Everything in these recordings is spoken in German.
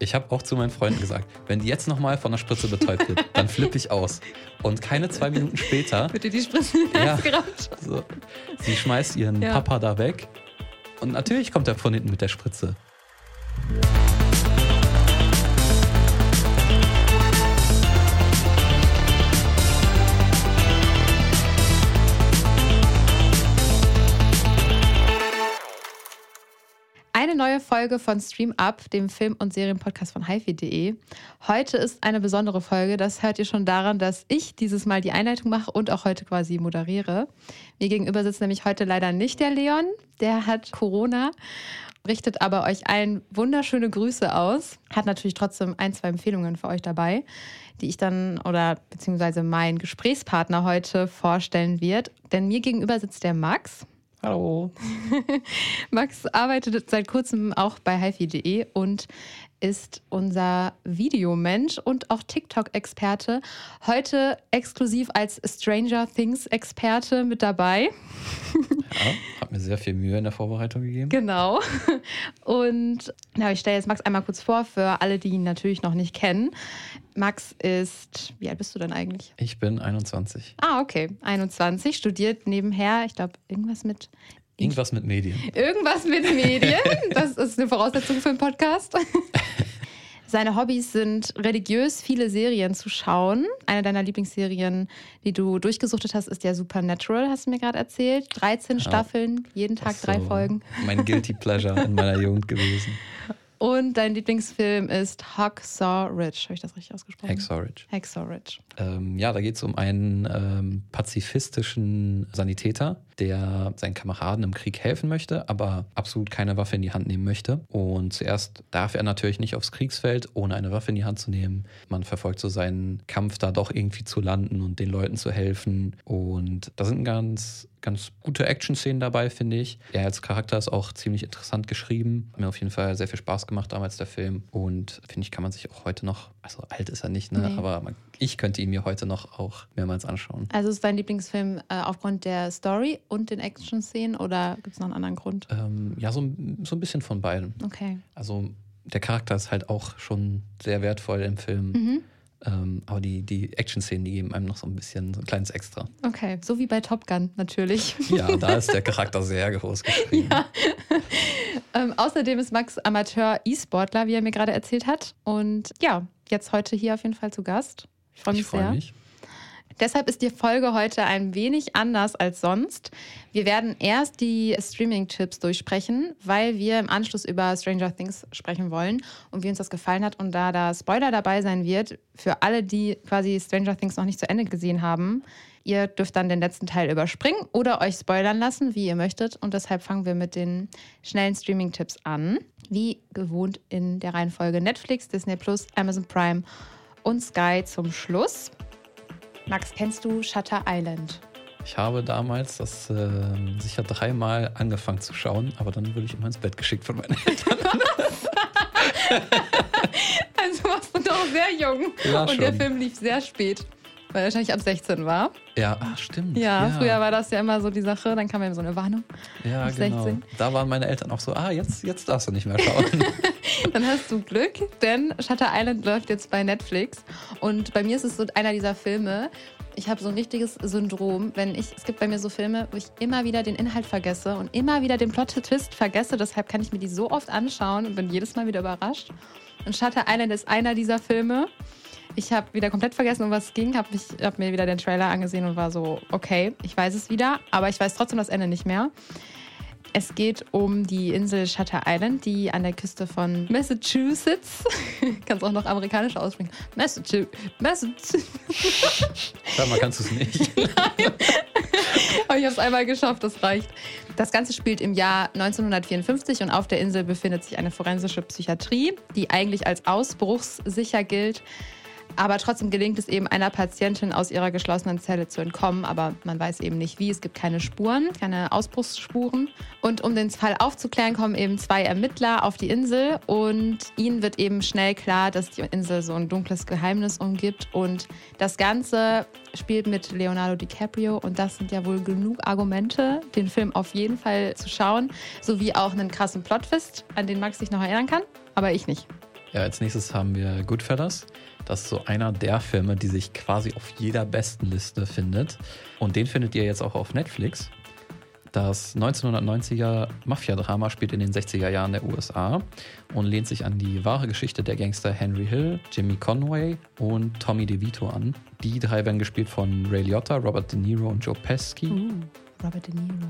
Ich habe auch zu meinen Freunden gesagt, wenn die jetzt nochmal von der Spritze betäubt wird, dann flippe ich aus. Und keine zwei Minuten später. Wird dir die Spritze Ja. So, sie schmeißt ihren Ja. Papa da weg. Und natürlich kommt er von hinten mit der Spritze. Eine neue Folge von Stream Up, dem Film- und Serienpodcast von hifi.de. Heute ist eine besondere Folge. Das hört ihr schon daran, dass ich dieses Mal die Einleitung mache und auch heute quasi moderiere. Mir gegenüber sitzt nämlich heute leider nicht der Leon. Der hat Corona, richtet aber euch allen wunderschöne Grüße aus. Hat natürlich trotzdem ein, zwei Empfehlungen für euch dabei, die ich dann oder beziehungsweise mein Gesprächspartner heute vorstellen wird. Denn mir gegenüber sitzt der Max. Hallo. Max arbeitet seit kurzem auch bei hifi.de und ist unser Videomensch und auch TikTok-Experte. Heute exklusiv als Stranger Things-Experte mit dabei. Ja, hat mir sehr viel Mühe in der Vorbereitung gegeben. Genau. Und ja, ich stelle jetzt Max einmal kurz vor für alle, die ihn natürlich noch nicht kennen. Max ist, wie alt bist du denn eigentlich? Ich bin 21. Ah, okay, 21, studiert nebenher, ich glaube, irgendwas mit Irgendwas mit Medien. Irgendwas mit Medien. Das ist eine Voraussetzung für einen Podcast. Seine Hobbys sind religiös, viele Serien zu schauen. Eine deiner Lieblingsserien, die du durchgesuchtet hast, ist ja Supernatural, hast du mir gerade erzählt. 13 Staffeln, jeden Tag ist drei so Folgen. Mein Guilty Pleasure in meiner Jugend gewesen. Und dein Lieblingsfilm ist Hacksaw Ridge. Habe ich das richtig ausgesprochen? Hacksaw Ridge. Hacksaw Ridge. Ähm, ja, da geht es um einen ähm, pazifistischen Sanitäter, der seinen Kameraden im Krieg helfen möchte, aber absolut keine Waffe in die Hand nehmen möchte. Und zuerst darf er natürlich nicht aufs Kriegsfeld, ohne eine Waffe in die Hand zu nehmen. Man verfolgt so seinen Kampf, da doch irgendwie zu landen und den Leuten zu helfen. Und da sind ganz ganz gute Action-Szenen dabei, finde ich. Er als Charakter ist auch ziemlich interessant geschrieben. Hat mir auf jeden Fall sehr viel Spaß gemacht damals, der Film. Und finde ich, kann man sich auch heute noch, also alt ist er nicht, ne? Nee. aber man, ich könnte ihn mir heute noch auch mehrmals anschauen. Also ist dein Lieblingsfilm äh, aufgrund der Story und den Action-Szenen oder gibt es noch einen anderen Grund? Ähm, ja, so, ein- so ein bisschen von beiden. Okay. Also der Charakter ist halt auch schon sehr wertvoll im Film. Mhm. Ähm, aber die, die Action-Szenen, die geben einem noch so ein bisschen so ein kleines Extra. Okay, so wie bei Top Gun natürlich. Ja, da ist der Charakter sehr groß geschrieben. Ja. ähm, außerdem ist Max Amateur-E-Sportler, wie er mir gerade erzählt hat. Und ja, jetzt heute hier auf jeden Fall zu Gast. Ich freue mich Ich freue sehr. mich. Deshalb ist die Folge heute ein wenig anders als sonst. Wir werden erst die Streaming-Tipps durchsprechen, weil wir im Anschluss über Stranger Things sprechen wollen und wie uns das gefallen hat. Und da da Spoiler dabei sein wird, für alle, die quasi Stranger Things noch nicht zu Ende gesehen haben, ihr dürft dann den letzten Teil überspringen oder euch spoilern lassen, wie ihr möchtet. Und deshalb fangen wir mit den schnellen Streaming-Tipps an. Wie gewohnt in der Reihenfolge Netflix, Disney Plus, Amazon Prime und Sky zum Schluss. Max, kennst du Shutter Island? Ich habe damals das ähm, sicher dreimal angefangen zu schauen, aber dann wurde ich immer ins Bett geschickt von meinen Eltern. Also warst du doch sehr jung. Ja, und der schon. Film lief sehr spät, weil er wahrscheinlich ab 16 war. Ja, ah, stimmt. Ja, früher war das ja immer so die Sache. Dann kam ja so eine Warnung. Ja, ab genau. 16. Da waren meine Eltern auch so, ah, jetzt, jetzt darfst du nicht mehr schauen. Dann hast du Glück, denn Shutter Island läuft jetzt bei Netflix. Und bei mir ist es so einer dieser Filme. Ich habe so ein richtiges Syndrom, wenn ich, es gibt bei mir so Filme, wo ich immer wieder den Inhalt vergesse und immer wieder den Plot-Twist vergesse. Deshalb kann ich mir die so oft anschauen und bin jedes Mal wieder überrascht. Und Shutter Island ist einer dieser Filme. Ich habe wieder komplett vergessen, um was es ging, habe hab mir wieder den Trailer angesehen und war so, okay, ich weiß es wieder, aber ich weiß trotzdem das Ende nicht mehr. Es geht um die Insel Shutter Island, die an der Küste von Massachusetts, kannst auch noch amerikanisch aussprechen, Massachusetts, Massachusetts. Sag mal, kannst du es nicht? Aber ich habe es einmal geschafft, das reicht. Das Ganze spielt im Jahr 1954 und auf der Insel befindet sich eine forensische Psychiatrie, die eigentlich als ausbruchssicher gilt. Aber trotzdem gelingt es eben einer Patientin aus ihrer geschlossenen Zelle zu entkommen, aber man weiß eben nicht wie. Es gibt keine Spuren, keine Ausbruchsspuren. Und um den Fall aufzuklären, kommen eben zwei Ermittler auf die Insel und ihnen wird eben schnell klar, dass die Insel so ein dunkles Geheimnis umgibt. Und das Ganze spielt mit Leonardo DiCaprio und das sind ja wohl genug Argumente, den Film auf jeden Fall zu schauen, sowie auch einen krassen Plot-Twist, an den Max sich noch erinnern kann, aber ich nicht. Ja, als nächstes haben wir Goodfellas. Das ist so einer der Filme, die sich quasi auf jeder besten Liste findet. Und den findet ihr jetzt auch auf Netflix. Das 1990er Mafia-Drama spielt in den 60er Jahren der USA und lehnt sich an die wahre Geschichte der Gangster Henry Hill, Jimmy Conway und Tommy DeVito an. Die drei werden gespielt von Ray Liotta, Robert De Niro und Joe Pesci. Uh, Robert De Niro.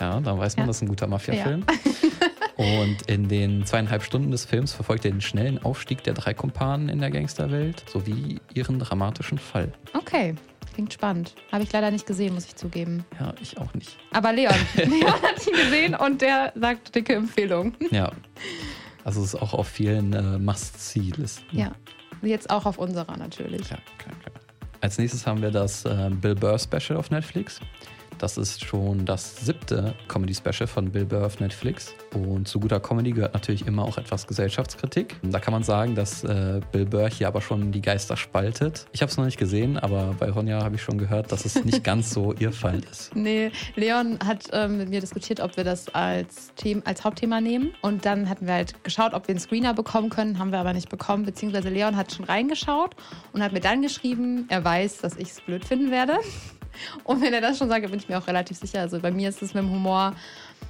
Ja, da weiß man, Ja. das ist ein guter Mafia-Film. Ja. Und in den zweieinhalb Stunden des Films verfolgt er den schnellen Aufstieg der drei Kumpanen in der Gangsterwelt sowie ihren dramatischen Fall. Okay, klingt spannend. Habe ich leider nicht gesehen, muss ich zugeben. Ja, ich auch nicht. Aber Leon, Leon hat ihn gesehen und der sagt dicke Empfehlung. Ja. Also es ist auch auf vielen äh, Must-See-Listen. Ja, jetzt auch auf unserer natürlich. Ja, klar, klar. Als nächstes haben wir das äh, Bill Burr Special auf Netflix. Das ist schon das siebte Comedy-Special von Bill Burr auf Netflix. Und zu guter Comedy gehört natürlich immer auch etwas Gesellschaftskritik. Da kann man sagen, dass äh, Bill Burr hier aber schon die Geister spaltet. Ich habe es noch nicht gesehen, aber bei Ronja habe ich schon gehört, dass es nicht ganz so ihr Fall ist. Nee, Leon hat ähm, mit mir diskutiert, ob wir das als, Them als Hauptthema nehmen. Und dann hatten wir halt geschaut, ob wir einen Screener bekommen können, haben wir aber nicht bekommen. Beziehungsweise Leon hat schon reingeschaut und hat mir dann geschrieben, er weiß, dass ich es blöd finden werde. Und wenn er das schon sagt, bin ich mir auch relativ sicher. Also bei mir ist es mit dem Humor.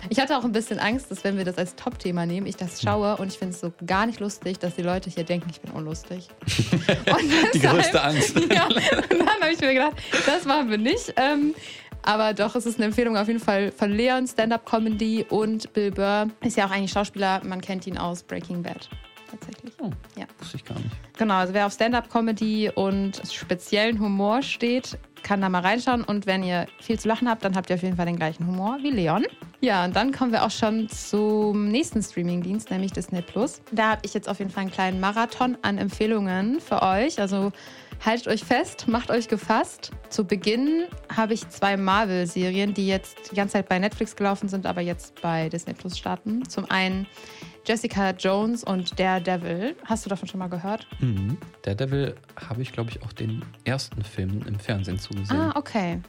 Ich hatte auch ein bisschen Angst, dass wenn wir das als Top-Thema nehmen, ich das schaue und ich finde es so gar nicht lustig, dass die Leute hier denken, ich bin unlustig. Und Die deshalb- größte Angst. ja, und dann habe ich mir gedacht, das machen wir nicht. Ähm, aber doch, es ist eine Empfehlung auf jeden Fall von Leon, Stand-Up-Comedy und Bill Burr. Ist ja auch eigentlich Schauspieler, man kennt ihn aus Breaking Bad. Tatsächlich. Oh, Ja. wusste ich gar nicht. Genau, also wer auf Stand-Up-Comedy und speziellen Humor steht, kann da mal reinschauen. Und wenn ihr viel zu lachen habt, dann habt ihr auf jeden Fall den gleichen Humor wie Leon. Ja, und dann kommen wir auch schon zum nächsten Streaming-Dienst, nämlich Disney Plus. Da habe ich jetzt auf jeden Fall einen kleinen Marathon an Empfehlungen für euch. Also haltet euch fest, macht euch gefasst. Zu Beginn habe ich zwei Marvel-Serien, die jetzt die ganze Zeit bei Netflix gelaufen sind, aber jetzt bei Disney Plus starten. Zum einen Jessica Jones und Daredevil. Hast du davon schon mal gehört? Mhm. Daredevil habe ich, glaube ich, auch den ersten Film im Fernsehen zugesehen. Ah, okay.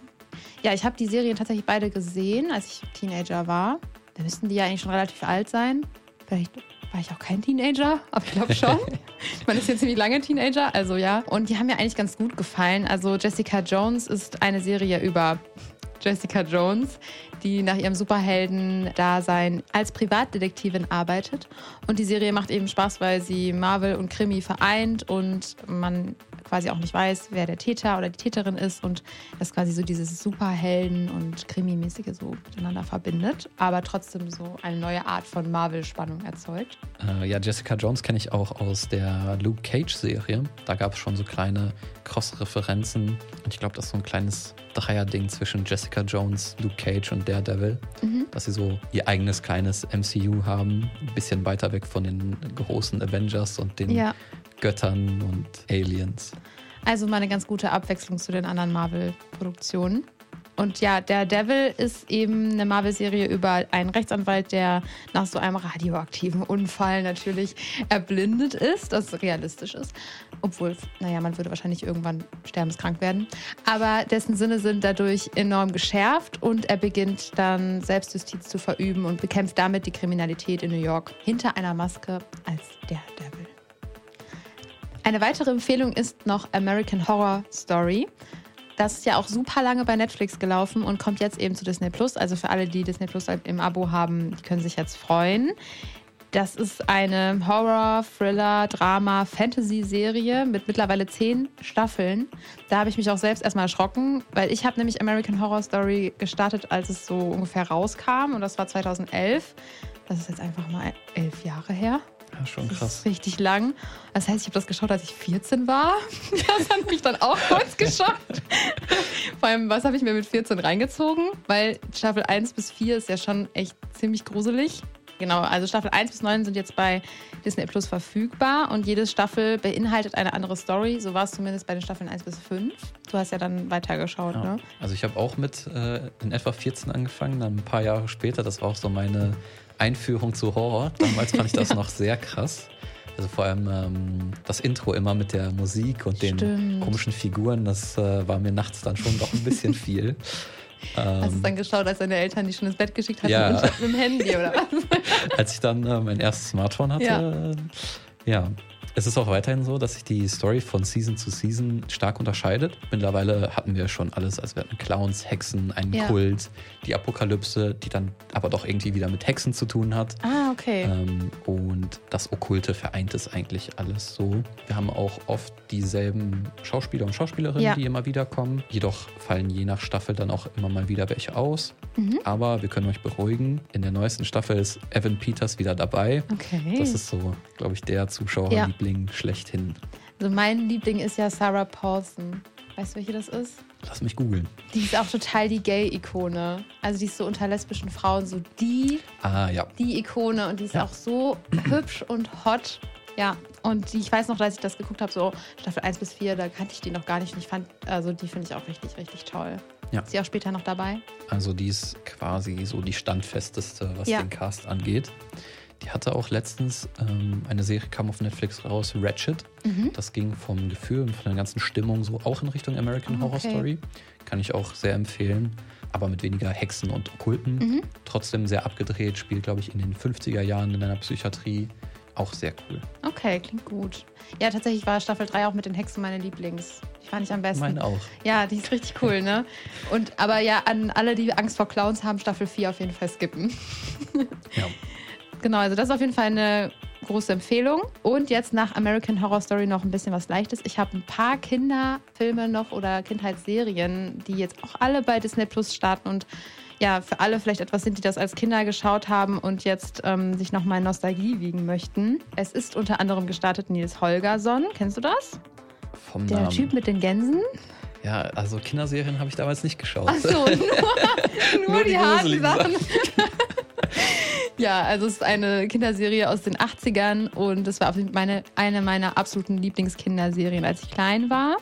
Ja, ich habe die Serien tatsächlich beide gesehen, als ich Teenager war. Da müssten die ja eigentlich schon relativ alt sein. Vielleicht war ich auch kein Teenager, aber ich glaube schon. Man ist jetzt ziemlich lange Teenager, also ja. Und die haben mir eigentlich ganz gut gefallen. Also Jessica Jones ist eine Serie über Jessica Jones, die nach ihrem Superhelden-Dasein als Privatdetektivin arbeitet. Und die Serie macht eben Spaß, weil sie Marvel und Krimi vereint und man quasi auch nicht weiß, wer der Täter oder die Täterin ist und das quasi so dieses Superhelden- und Krimi-mäßige so miteinander verbindet, aber trotzdem so eine neue Art von Marvel-Spannung erzeugt. Äh, ja, Jessica Jones kenne ich auch aus der Luke Cage-Serie. Da gab es schon so kleine Cross-Referenzen. Und ich glaube, das ist so ein kleines Dreier-Ding zwischen Jessica Jones, Luke Cage und Daredevil. Mhm. Dass sie so ihr eigenes kleines MCU haben. Ein bisschen weiter weg von den großen Avengers und den Ja, Göttern und Aliens. also mal eine ganz gute Abwechslung zu den anderen Marvel-Produktionen. Und ja, der Devil ist eben eine Marvel-Serie über einen Rechtsanwalt, der nach so einem radioaktiven Unfall natürlich erblindet ist, das realistisch ist. Obwohl, naja, man würde wahrscheinlich irgendwann sterbenskrank werden. Aber dessen Sinne sind dadurch enorm geschärft und er beginnt dann Selbstjustiz zu verüben und bekämpft damit die Kriminalität in New York hinter einer Maske als der Devil. Eine weitere Empfehlung ist noch American Horror Story. Das ist ja auch super lange bei Netflix gelaufen und kommt jetzt eben zu Disney Plus. Also für alle, die Disney Plus im Abo haben, die können sich jetzt freuen. Das ist eine Horror, Thriller, Drama, Fantasy-Serie mit mittlerweile zehn Staffeln. Da habe ich mich auch selbst erstmal erschrocken, weil ich habe nämlich American Horror Story gestartet, als es so ungefähr rauskam und das war 2011. Das ist jetzt einfach mal elf Jahre her. Ja, schon Das krass. ist richtig lang. Das heißt, ich habe das geschaut, als ich 14 war. Das hat mich dann auch kurz geschockt. Vor allem, was habe ich mir mit 14 reingezogen? Weil Staffel 1 bis 4 ist ja schon echt ziemlich gruselig. Genau, also Staffel 1 bis 9 sind jetzt bei Disney Plus verfügbar und jede Staffel beinhaltet eine andere Story. So war es zumindest bei den Staffeln 1 bis 5. Du hast ja dann weitergeschaut, Ja. ne? Also ich habe auch mit äh, in etwa 14 angefangen, dann ein paar Jahre später. Das war auch so meine Einführung zu Horror. Damals fand ich das noch sehr krass. Also vor allem ähm, das Intro immer mit der Musik und den Stimmt. komischen Figuren, das äh, war mir nachts dann schon doch ein bisschen viel. Hast du Ähm, dann geschaut, als deine Eltern dich schon ins Bett geschickt hatten Ja. und mit dem Handy oder was? als ich dann äh, mein erstes Smartphone hatte, Ja. Ja, es ist auch weiterhin so, dass sich die Story von Season zu Season stark unterscheidet. Mittlerweile hatten wir schon alles. Also wir hatten Clowns, Hexen, einen Ja. Kult, die Apokalypse, die dann aber doch irgendwie wieder mit Hexen zu tun hat. Ah, okay. Ähm, und das Okkulte vereint es eigentlich alles so. Wir haben auch oft dieselben Schauspieler und Schauspielerinnen, Ja. die immer wieder kommen. Jedoch fallen je nach Staffel dann auch immer mal wieder welche aus. Mhm. Aber wir können euch beruhigen, in der neuesten Staffel ist Evan Peters wieder dabei. Okay. Das ist so, glaube ich, der Zuschauerliebling schlechthin. also mein Liebling ist ja Sarah Paulson. Weißt du, welche das ist? Lass mich googeln. Die ist auch total die Gay-Ikone. Also die ist so unter lesbischen Frauen so die, Ah, ja. die Ikone und die ist Ja. auch so hübsch und hot. Ja, und die, ich weiß noch, als ich das geguckt habe, so Staffel 1 bis 4, da kannte ich die noch gar nicht. Und ich fand, also die finde ich auch richtig, richtig toll. Ja. Ist sie auch später noch dabei? Also die ist quasi so die standfesteste, was Ja. den Cast angeht. Die hatte auch letztens ähm, eine Serie, kam auf Netflix raus, Ratchet. Mhm. Das ging vom Gefühl und von der ganzen Stimmung so auch in Richtung American Horror okay. Story. Kann ich auch sehr empfehlen. Aber mit weniger Hexen und Okkulten. Mhm. Trotzdem sehr abgedreht, spielt, glaube ich, in den 50er Jahren in einer Psychiatrie. Auch sehr cool. Okay, klingt gut. Ja, tatsächlich war Staffel 3 auch mit den Hexen meine Lieblings. Die fand ich am besten. Meine auch. Ja, die ist richtig cool, ne? Und aber ja, an alle, die Angst vor Clowns haben, Staffel 4 auf jeden Fall skippen. Ja. Genau, also das ist auf jeden Fall eine große Empfehlung. Und jetzt nach American Horror Story noch ein bisschen was Leichtes. Ich habe ein paar Kinderfilme noch oder Kindheitsserien, die jetzt auch alle bei Disney Plus starten und ja, für alle vielleicht etwas sind, die das als Kinder geschaut haben und jetzt ähm, sich nochmal in Nostalgie wiegen möchten. Es ist unter anderem gestartet Nils Holgersson. Kennst du das? Vom Der Namen. Typ mit den Gänsen? Ja, also Kinderserien habe ich damals nicht geschaut. Ach so, nur, nur, Nur die, die harten Sachen. ja, also es ist eine Kinderserie aus den 80ern und es war auf meine, eine meiner absoluten Lieblingskinderserien, als ich klein war.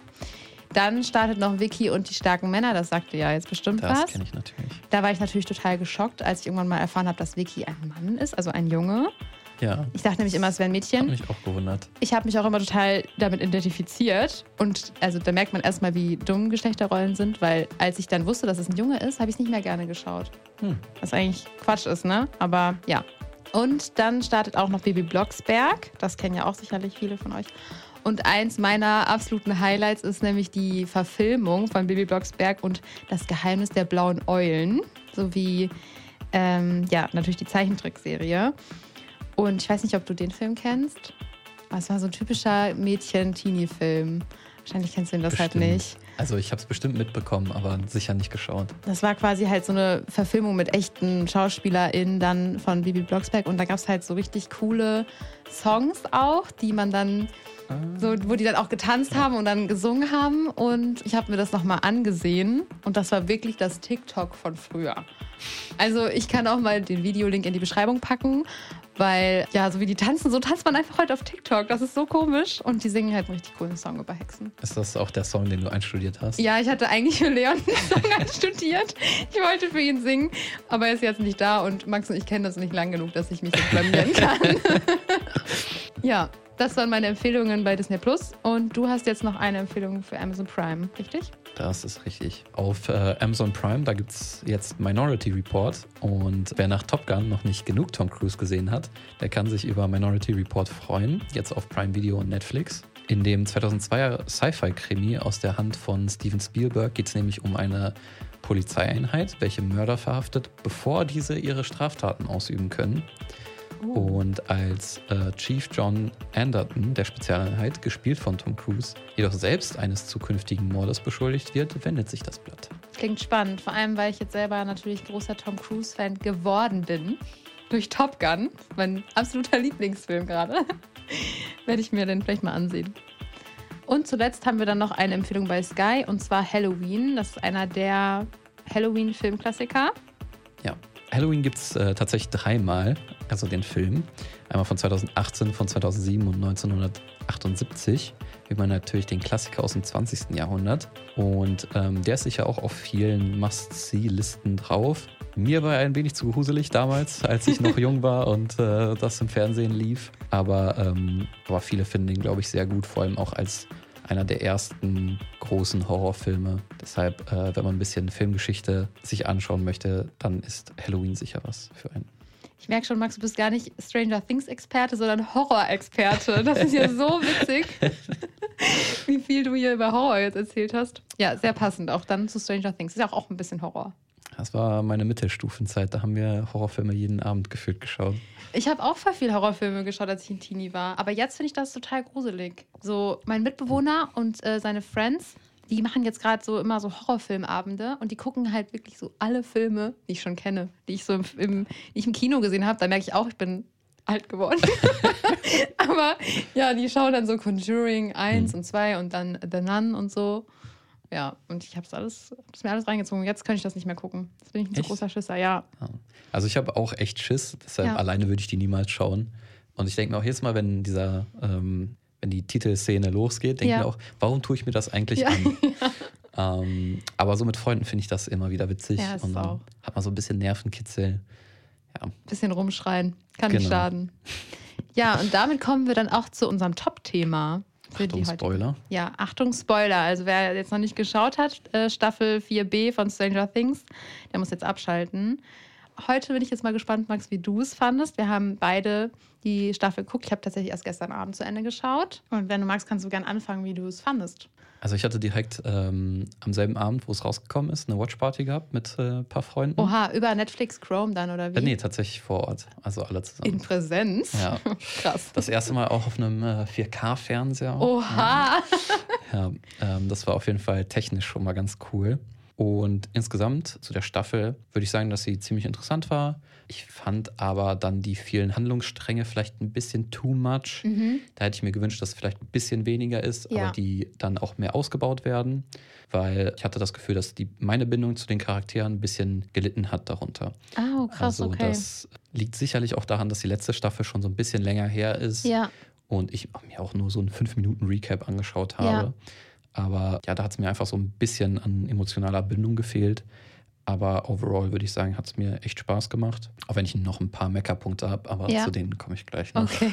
Dann startet noch Vicky und die starken Männer, das sagte ja jetzt bestimmt Das was. kenne ich natürlich. Da war ich natürlich total geschockt, als ich irgendwann mal erfahren habe, dass Vicky ein Mann ist, also ein Junge. Ja, Ich dachte nämlich immer, es wäre ein hat Mädchen. mich auch gewundert. Ich habe mich auch immer total damit identifiziert. Und also da merkt man erstmal, wie dumm Geschlechterrollen sind, weil als ich dann wusste, dass es ein Junge ist, habe ich es nicht mehr gerne geschaut. Hm. Was eigentlich Quatsch ist, ne? Aber ja. Und dann startet auch noch Baby Blocksberg. Das kennen ja auch sicherlich viele von euch. Und eins meiner absoluten Highlights ist nämlich die Verfilmung von Baby Blocksberg und das Geheimnis der blauen Eulen. Sowie, ähm, ja, natürlich die Zeichentrickserie. Und ich weiß nicht, ob du den Film kennst. Aber Es war so ein typischer Mädchen-Teenie-Film. Wahrscheinlich kennst du ihn das halt Bestimmt. nicht. Also ich habe es bestimmt mitbekommen, aber sicher nicht geschaut. Das war quasi halt so eine Verfilmung mit echten SchauspielerInnen dann von Bibi Blocksberg. Und da gab es halt so richtig coole Songs auch, die man dann so, wo die dann auch getanzt haben und dann gesungen haben. Und ich habe mir das nochmal angesehen und das war wirklich das TikTok von früher. Also ich kann auch mal den Videolink in die Beschreibung packen, weil ja, so wie die tanzen, so tanzt man einfach heute auf TikTok. Das ist so komisch. Und die singen halt einen richtig coolen Song über Hexen. Ist das auch der Song, den du einstudiert hast? Ja, ich hatte eigentlich für Leon einen Song studiert. Ich wollte für ihn singen, aber er ist jetzt nicht da und Max und ich kennen das nicht lang genug, dass ich mich jetzt blamieren kann. ja, das waren meine Empfehlungen bei Disney Plus und du hast jetzt noch eine Empfehlung für Amazon Prime, richtig? Das ist richtig. Auf äh, Amazon Prime, da gibt es jetzt Minority Report. Und wer nach Top Gun noch nicht genug Tom Cruise gesehen hat, der kann sich über Minority Report freuen. Jetzt auf Prime Video und Netflix. In dem 2002er Sci-Fi-Krimi aus der Hand von Steven Spielberg geht es nämlich um eine Polizeieinheit, welche Mörder verhaftet, bevor diese ihre Straftaten ausüben können. Und als äh, Chief John Anderton der Spezialeinheit, gespielt von Tom Cruise, jedoch selbst eines zukünftigen Mordes beschuldigt wird, wendet sich das Blatt. Klingt spannend, vor allem weil ich jetzt selber natürlich großer Tom Cruise-Fan geworden bin. Durch Top Gun, mein absoluter Lieblingsfilm gerade. Werde ich mir den vielleicht mal ansehen. Und zuletzt haben wir dann noch eine Empfehlung bei Sky und zwar Halloween. Das ist einer der Halloween-Filmklassiker. Ja, Halloween gibt es äh, tatsächlich dreimal, also den Film. Einmal von 2018, von 2007 und 1978. Wie man natürlich den Klassiker aus dem 20. Jahrhundert. Und ähm, der ist sicher auch auf vielen Must-See-Listen drauf. Mir war er ein wenig zu gruselig damals, als ich noch jung war und äh, das im Fernsehen lief. Aber, ähm, aber viele finden ihn, glaube ich, sehr gut, vor allem auch als einer der ersten großen Horrorfilme. Deshalb, äh, wenn man ein bisschen Filmgeschichte sich anschauen möchte, dann ist Halloween sicher was für einen. Ich merke schon, Max, du bist gar nicht Stranger Things-Experte, sondern Horror-Experte. Das ist ja so witzig, wie viel du hier über Horror jetzt erzählt hast. Ja, sehr passend auch dann zu Stranger Things. Ist ja auch, auch ein bisschen Horror. Das war meine Mittelstufenzeit. Da haben wir Horrorfilme jeden Abend gefühlt geschaut. Ich habe auch voll viel Horrorfilme geschaut, als ich ein Teenie war. Aber jetzt finde ich das total gruselig. So, mein Mitbewohner und äh, seine Friends, die machen jetzt gerade so immer so Horrorfilmabende und die gucken halt wirklich so alle Filme, die ich schon kenne, die ich so im, im, ich im Kino gesehen habe. Da merke ich auch, ich bin alt geworden. Aber ja, die schauen dann so Conjuring 1 mhm. und 2 und dann The Nun und so. Ja, und ich habe es alles, hab's mir alles reingezogen. Jetzt kann ich das nicht mehr gucken. Jetzt bin ich ein so großer Schisser, ja. Also ich habe auch echt Schiss, deshalb ja. alleine würde ich die niemals schauen. Und ich denke mir auch jedes Mal, wenn dieser, ähm, wenn die Titelszene losgeht, denke ich ja. mir auch, warum tue ich mir das eigentlich an? ähm, aber so mit Freunden finde ich das immer wieder witzig. Ja, und dann hat man so ein bisschen Nervenkitzel. Ja. Bisschen rumschreien. Kann genau. nicht schaden. Ja, und damit kommen wir dann auch zu unserem Top-Thema. Achtung, Spoiler. Ja, Achtung, Spoiler. Also wer jetzt noch nicht geschaut hat, äh, Staffel 4b von Stranger Things, der muss jetzt abschalten. Heute bin ich jetzt mal gespannt, Max, wie du es fandest. Wir haben beide die Staffel geguckt. Ich habe tatsächlich erst gestern Abend zu Ende geschaut. Und wenn du magst, kannst du gerne anfangen, wie du es fandest. Also ich hatte direkt ähm, am selben Abend, wo es rausgekommen ist, eine Watchparty gehabt mit äh, ein paar Freunden. Oha, über Netflix Chrome dann oder wie? Äh, nee, tatsächlich vor Ort. Also alle zusammen. In Präsenz? Ja. Krass. Das erste Mal auch auf einem äh, 4K-Fernseher. Oha! Ja, ähm, das war auf jeden Fall technisch schon mal ganz cool. Und insgesamt zu der Staffel würde ich sagen, dass sie ziemlich interessant war. Ich fand aber dann die vielen Handlungsstränge vielleicht ein bisschen too much. Mhm. Da hätte ich mir gewünscht, dass es vielleicht ein bisschen weniger ist, ja. aber die dann auch mehr ausgebaut werden, weil ich hatte das Gefühl, dass die, meine Bindung zu den Charakteren ein bisschen gelitten hat darunter. Oh, krass, also okay. das liegt sicherlich auch daran, dass die letzte Staffel schon so ein bisschen länger her ist. Ja. Und ich mir auch nur so einen 5-Minuten-Recap angeschaut habe. Ja. Aber ja, da hat es mir einfach so ein bisschen an emotionaler Bindung gefehlt. Aber overall würde ich sagen, hat es mir echt Spaß gemacht. Auch wenn ich noch ein paar Meckerpunkte habe, aber ja. zu denen komme ich gleich noch. Okay.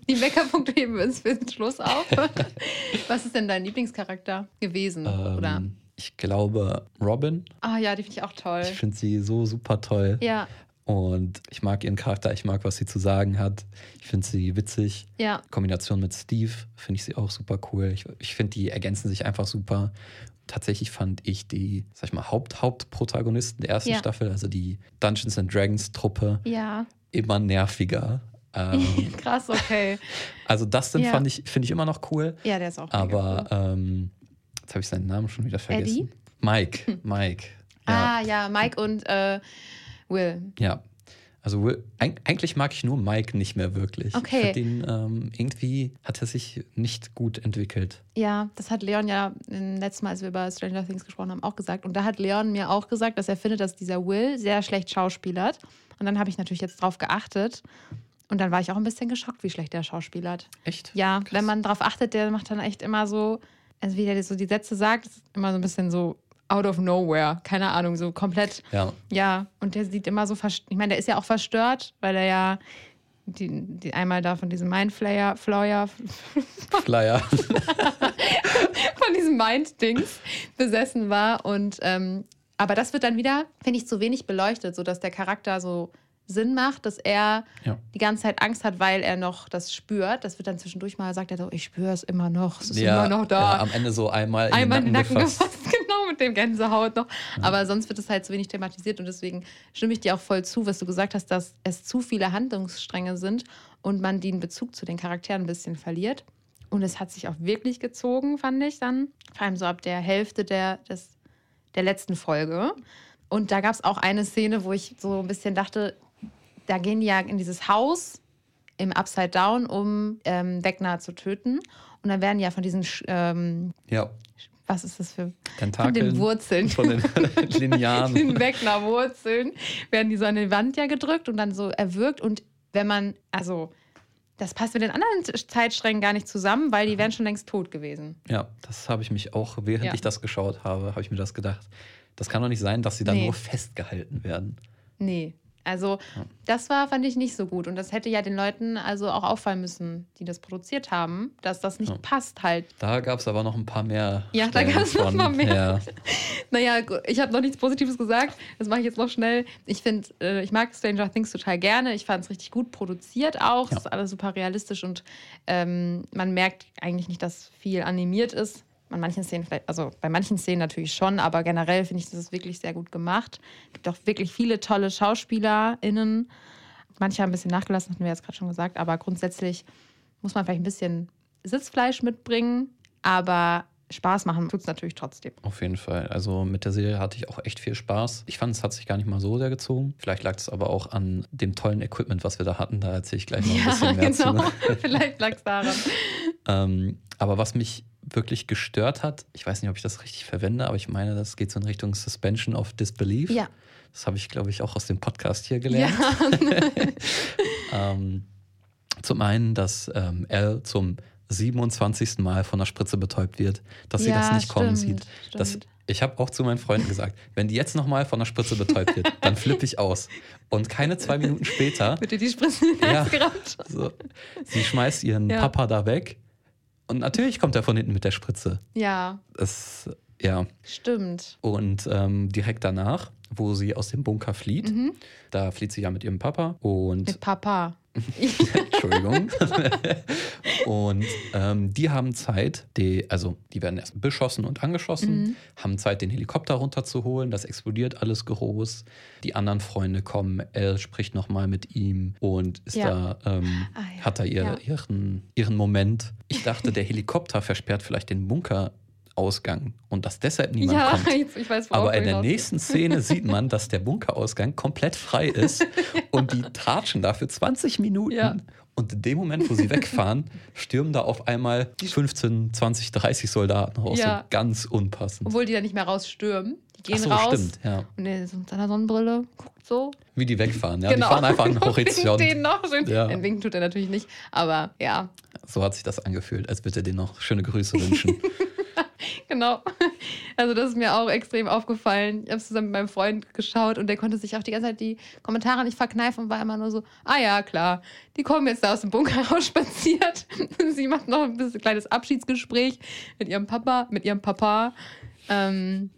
Die Meckerpunkte heben wir uns für den Schluss auf. Was ist denn dein Lieblingscharakter gewesen? Ähm, oder? Ich glaube Robin. Ah ja, die finde ich auch toll. Ich finde sie so super toll. Ja. Und ich mag ihren Charakter, ich mag, was sie zu sagen hat. Ich finde sie witzig. Ja. Kombination mit Steve finde ich sie auch super cool. Ich, ich finde, die ergänzen sich einfach super. Tatsächlich fand ich die, sag ich mal, Haupt Hauptprotagonisten der ersten ja. Staffel, also die Dungeons and Dragons Truppe, ja. immer nerviger. Ähm, Krass, okay. Also Dustin ja. fand ich, finde ich immer noch cool. Ja, der ist auch Aber cool. ähm, jetzt habe ich seinen Namen schon wieder vergessen. Eddie? Mike. Mike. Ah, ja, Mike und äh, Will. Ja. Also Will, eigentlich mag ich nur Mike nicht mehr wirklich. Okay. Ich den, ähm, irgendwie hat er sich nicht gut entwickelt. Ja, das hat Leon ja letztes Mal, als wir über Stranger Things gesprochen haben, auch gesagt. Und da hat Leon mir auch gesagt, dass er findet, dass dieser Will sehr schlecht schauspielert. Und dann habe ich natürlich jetzt drauf geachtet. Und dann war ich auch ein bisschen geschockt, wie schlecht der schauspielert. Echt? Ja, Krass. wenn man drauf achtet, der macht dann echt immer so, also wie der so die Sätze sagt, ist immer so ein bisschen so out of nowhere. Keine Ahnung, so komplett. Ja. Ja, und der sieht immer so, ich meine, der ist ja auch verstört, weil er ja die, die einmal da von diesem Mindflayer, Flyer, Flyer, von diesem Mind-Dings besessen war. Und ähm, aber das wird dann wieder, finde ich, zu wenig beleuchtet, sodass der Charakter so Sinn macht, dass er ja. die ganze Zeit Angst hat, weil er noch das spürt. Das wird dann zwischendurch mal sagt er so, ich spüre es immer noch, es ist ja, immer noch da. Ja, am Ende so einmal, einmal in den Nacken, Nacken gefasst. gefasst. Genau, mit dem Gänsehaut noch. Aber sonst wird es halt zu wenig thematisiert und deswegen stimme ich dir auch voll zu, was du gesagt hast, dass es zu viele Handlungsstränge sind und man den Bezug zu den Charakteren ein bisschen verliert. Und es hat sich auch wirklich gezogen, fand ich dann. Vor allem so ab der Hälfte der, des, der letzten Folge. Und da gab es auch eine Szene, wo ich so ein bisschen dachte, da gehen die ja in dieses Haus im Upside Down, um ähm, Wegner zu töten. Und dann werden ja von diesen ähm, ja. Was ist das für Tentakeln? Von den Wurzeln. Von den Linearen. den Wegner Wurzeln werden die so an die Wand ja gedrückt und dann so erwürgt. Und wenn man, also das passt mit den anderen Zeitsträngen gar nicht zusammen, weil die wären schon längst tot gewesen. Ja, das habe ich mich auch, während ja. ich das geschaut habe, habe ich mir das gedacht. Das kann doch nicht sein, dass sie dann nee. nur festgehalten werden. Nee, Also Ja. das war, fand ich nicht so gut. Und das hätte ja den Leuten also auch auffallen müssen, die das produziert haben, dass das nicht Ja. passt halt. Da gab es aber noch ein paar mehr. Ja, da Stellen gab's noch mal mehr. Ja, Naja, ich habe noch nichts Positives gesagt. Das mache ich jetzt noch schnell. Ich finde, äh, ich mag Stranger Things total gerne. Ich fand es richtig gut produziert auch. Ja. Es ist alles super realistisch und ähm, man merkt eigentlich nicht, dass viel animiert ist. An manchen Szenen vielleicht, also bei manchen Szenen natürlich schon, aber generell finde ich, das ist wirklich sehr gut gemacht. Es gibt auch wirklich viele tolle SchauspielerInnen. Manche haben ein bisschen nachgelassen, hatten wir jetzt gerade schon gesagt, aber grundsätzlich muss man vielleicht ein bisschen Sitzfleisch mitbringen, aber Spaß machen tut es natürlich trotzdem. auf jeden Fall. Also mit der Serie hatte ich auch echt viel Spaß. Ich fand, es hat sich gar nicht mal so sehr gezogen. Vielleicht lag es aber auch an dem tollen Equipment, was wir da hatten. Da erzähle ich gleich noch ein bisschen mehr genau. zu. Vielleicht lag es daran. Ähm, aber was mich wirklich gestört hat, ich weiß nicht, ob ich das richtig verwende, aber ich meine, das geht so in Richtung Suspension of Disbelief. Ja. Das habe ich, glaube ich, auch aus dem Podcast hier gelernt. ähm, zum einen, dass ähm, Elle zum 27. Mal von der Spritze betäubt wird, dass sie Ja, das nicht kommen stimmt, sieht. Das, ich habe auch zu meinen Freunden gesagt, wenn die jetzt nochmal von der Spritze betäubt wird, dann flippe ich aus. Und keine zwei Minuten später dir die Spritze Ja. So, sie schmeißt ihren Ja. Papa da weg. Und natürlich kommt er von hinten mit der Spritze. Ja, Das, ja. stimmt. Und ähm, direkt danach, wo sie aus dem Bunker flieht, Mhm. da flieht sie ja mit ihrem Papa und Mit Papa. Entschuldigung. und ähm, die haben Zeit, die, also die werden erst beschossen und angeschossen, Mhm. haben Zeit, den Helikopter runterzuholen. Das explodiert alles groß. Die anderen Freunde kommen. Elle spricht nochmal mit ihm und ist Ja. da, ähm, Ah, ja. hat da ihr, Ja. ihren, ihren Moment. Ich dachte, der Helikopter versperrt vielleicht den Bunkerausgang und dass deshalb niemand ja, kommt. jetzt, ich weiß, Aber in der nächsten Szene sieht man, dass der Bunkerausgang komplett frei ist und die tratschen da für 20 Minuten. Ja. Und in dem Moment, wo sie wegfahren, stürmen da auf einmal 15, 20, 30 Soldaten raus. Ja. So ganz unpassend. Obwohl die da nicht mehr rausstürmen. Die gehen Ach so, raus. stimmt, ja. Und der ist mit seiner Sonnenbrille guckt so. Wie die wegfahren. Ja, genau. Die fahren einfach an den Horizont. Den noch schön. Ja. Den winken tut er natürlich nicht. Aber ja, So hat sich das angefühlt, als würde er denen noch schöne Grüße wünschen. genau. Also das ist mir auch extrem aufgefallen. Ich habe zusammen mit meinem Freund geschaut und der konnte sich auch die ganze Zeit die Kommentare nicht verkneifen und war immer nur so, ah ja, klar, die kommen jetzt da aus dem Bunker raus spaziert. Sie macht noch ein bisschen kleines Abschiedsgespräch mit ihrem Papa, mit ihrem Papa. Ähm,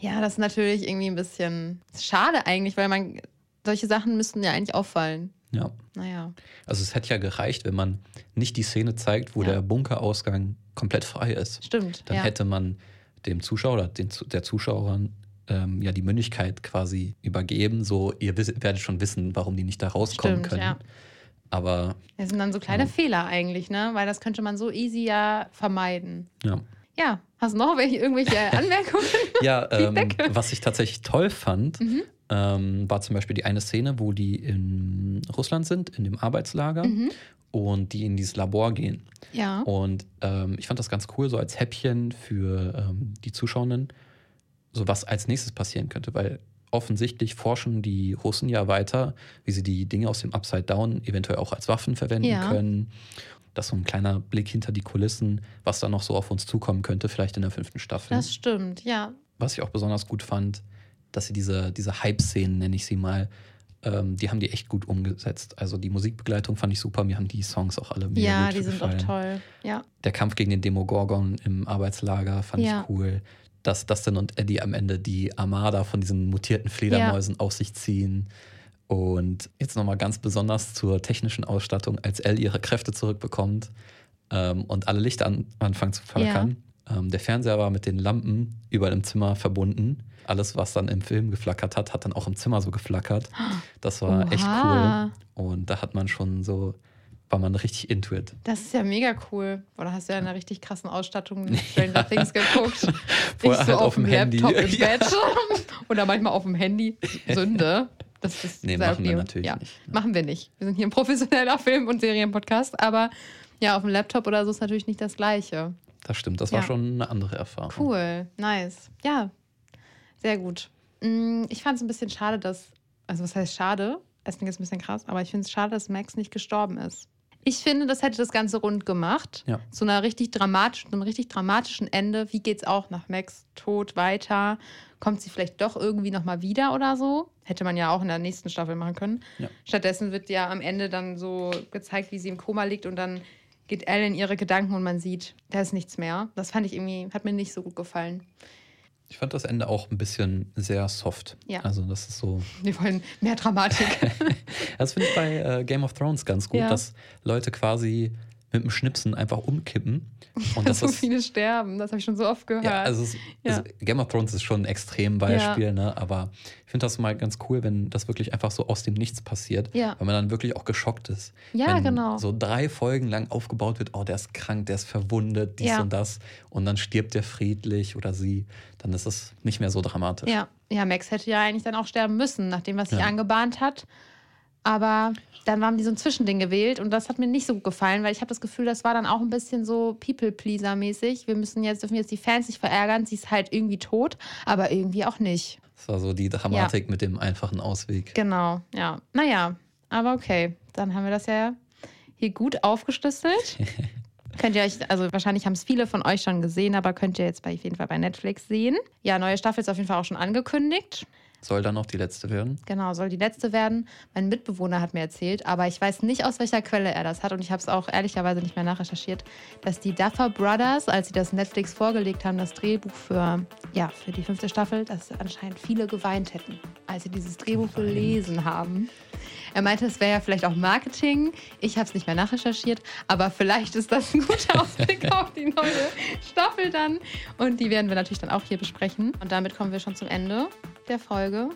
ja, das ist natürlich irgendwie ein bisschen schade eigentlich, weil man solche Sachen müssten ja eigentlich auffallen. Ja. Naja. Also es hätte ja gereicht, wenn man nicht die Szene zeigt, wo Ja. der Bunkerausgang komplett frei ist. Stimmt. Dann ja. hätte man dem Zuschauer oder den, der Zuschauerin ähm, ja die Mündigkeit quasi übergeben, so ihr wiss, werdet schon wissen, warum die nicht da rauskommen Stimmt, können. ja. Aber Das sind dann so kleine Ja. Fehler eigentlich, ne? Weil das könnte man so easy ja vermeiden. ja. Ja, hast du noch welche, irgendwelche Anmerkungen? Ja, ähm, was ich tatsächlich toll fand, Mhm. ähm, war zum Beispiel die eine Szene, wo die in Russland sind, in dem Arbeitslager Mhm. und die in dieses Labor gehen. Ja. Und ähm, ich fand das ganz cool, so als Häppchen für ähm, die Zuschauenden, so was als nächstes passieren könnte, weil offensichtlich forschen die Russen ja weiter, wie sie die Dinge aus dem Upside Down eventuell auch als Waffen verwenden Ja. können. Das ist so ein kleiner Blick hinter die Kulissen, was da noch so auf uns zukommen könnte, vielleicht in der fünften Staffel. Das stimmt, ja. Was ich auch besonders gut fand, dass sie diese, diese Hype-Szenen, nenne ich sie mal, ähm, die haben die echt gut umgesetzt. Also die Musikbegleitung fand ich super, mir haben die Songs auch alle mega Ja, gut die sind gefallen. auch toll. Ja. Der Kampf gegen den Demogorgon im Arbeitslager fand Ja. ich cool. Dass Dustin und Eddie am Ende die Armada von diesen mutierten Fledermäusen auf sich ziehen. Und jetzt nochmal ganz besonders zur technischen Ausstattung, als Elle ihre Kräfte zurückbekommt ähm, und alle Lichter an, anfangen zu flackern. Ähm, der Fernseher war mit den Lampen überall im Zimmer verbunden. Alles, was dann im Film geflackert hat, hat dann auch im Zimmer so geflackert. Das war echt Oha. cool. Und da hat man schon so, war man richtig into it. Das ist ja mega cool. Oder hast du ja eine richtig krassen Ausstattung mit Stranger Things geguckt? Vorher Nicht so halt auf auf dem dem Handy. Laptop im Ja. Bett. Oder manchmal auf dem Handy. Sünde. Das ist Nee, machen wir natürlich ja. nicht. Machen wir nicht. Wir sind hier ein professioneller Film- und Serienpodcast, aber ja, auf dem Laptop oder so ist natürlich nicht das Gleiche. Das stimmt, das war Ja. schon eine andere Erfahrung. Cool, nice. Ja, sehr gut. Mm, Ich fand es ein bisschen schade, dass, also was heißt schade? Essen ist ein bisschen krass, aber ich finde es schade, dass Max nicht gestorben ist. Ich finde, das hätte das Ganze rund gemacht. Ja. Zu einer richtig dramatischen, einem richtig dramatischen Ende. Wie geht's auch nach Max Tod weiter? Kommt sie vielleicht doch irgendwie nochmal wieder oder so? Hätte man ja auch in der nächsten Staffel machen können. Ja. Stattdessen wird ja am Ende dann so gezeigt, wie sie im Koma liegt und dann geht Elle in ihre Gedanken und man sieht, da ist nichts mehr. Das fand ich irgendwie, hat mir nicht so gut gefallen. Ich fand das Ende auch ein bisschen sehr soft. Ja. Also das ist so. Wir wollen mehr Dramatik. Das finde ich bei äh, Game of Thrones ganz gut, Ja. dass Leute quasi mit dem Schnipsen einfach umkippen. Und das so ist, viele sterben, das habe ich schon so oft gehört. ja, also es, Ja. also Game of Thrones ist schon ein Extrembeispiel, ne? aber ich finde das mal ganz cool, wenn das wirklich einfach so aus dem Nichts passiert, Ja. weil man dann wirklich auch geschockt ist. Ja, wenn genau. so drei Folgen lang aufgebaut wird, oh, der ist krank, der ist verwundet, dies Ja. und das und dann stirbt der friedlich oder sie, dann ist es nicht mehr so dramatisch. Ja, ja, Max hätte ja eigentlich dann auch sterben müssen, nach dem, was sich Ja. angebahnt hat. Aber dann haben die so ein Zwischending gewählt und das hat mir nicht so gut gefallen, weil ich habe das Gefühl, das war dann auch ein bisschen so People-Pleaser-mäßig. Wir müssen jetzt, dürfen jetzt die Fans nicht verärgern, sie ist halt irgendwie tot, aber irgendwie auch nicht. Das war so die Dramatik mit dem einfachen Ausweg. Genau, ja. Naja, aber okay, dann haben wir das ja hier gut aufgeschlüsselt. könnt ihr euch, also wahrscheinlich haben es viele von euch schon gesehen, aber könnt ihr jetzt bei, auf jeden Fall bei Netflix sehen. Ja, neue Staffel ist auf jeden Fall auch schon angekündigt. Soll dann noch die letzte werden? Genau, soll die letzte werden. Mein Mitbewohner hat mir erzählt, aber ich weiß nicht, aus welcher Quelle er das hat und ich habe es auch ehrlicherweise nicht mehr nachrecherchiert, dass die Duffer Brothers, als sie das Netflix vorgelegt haben, das Drehbuch für, ja, für die fünfte Staffel, dass anscheinend viele geweint hätten, als sie dieses Drehbuch gelesen haben. Er meinte, es wäre ja vielleicht auch Marketing. Ich habe es nicht mehr nachrecherchiert, aber vielleicht ist das ein guter Ausblick auf die neue Staffel dann. Und die werden wir natürlich dann auch hier besprechen. Und damit kommen wir schon zum Ende der Folge.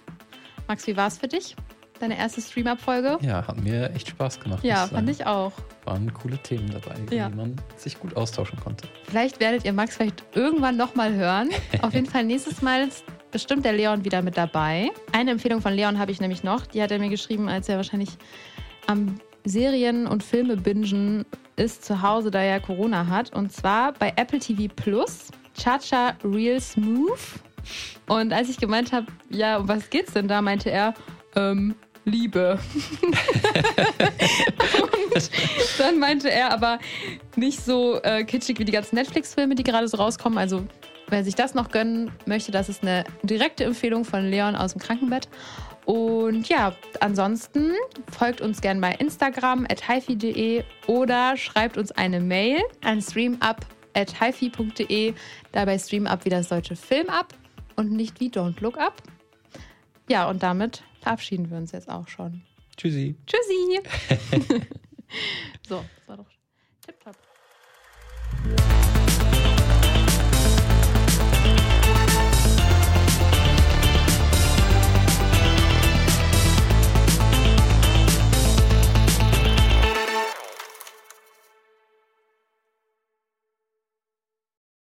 Max, wie war es für dich? Deine erste Stream-Up-Folge? Ja, hat mir echt Spaß gemacht. Ja, fand ich auch. Waren coole Themen dabei, Ja. wie man sich gut austauschen konnte. Vielleicht werdet ihr Max vielleicht irgendwann nochmal hören. Auf jeden Fall nächstes Mal bestimmt der Leon wieder mit dabei. Eine Empfehlung von Leon habe ich nämlich noch. Die hat er mir geschrieben, als er wahrscheinlich am Serien- und Filme bingen ist zu Hause, da er Corona hat. Und zwar bei Apple TV Plus. Chacha Real Smooth. Und als ich gemeint habe, ja, um was geht's denn da, meinte er, ähm, Liebe. und dann meinte er aber nicht so äh, kitschig wie die ganzen Netflix-Filme, die gerade so rauskommen. Also, wer sich das noch gönnen möchte, das ist eine direkte Empfehlung von Leon aus dem Krankenbett. Und ja, ansonsten folgt uns gerne bei Instagram at hifi.de oder schreibt uns eine Mail an streamup.hifi.de. Dabei streamup wie das deutsche Film ab und nicht wie Don't Look Up. Ja, und damit verabschieden wir uns jetzt auch schon. Tschüssi. Tschüssi! so, das war doch tipptopp.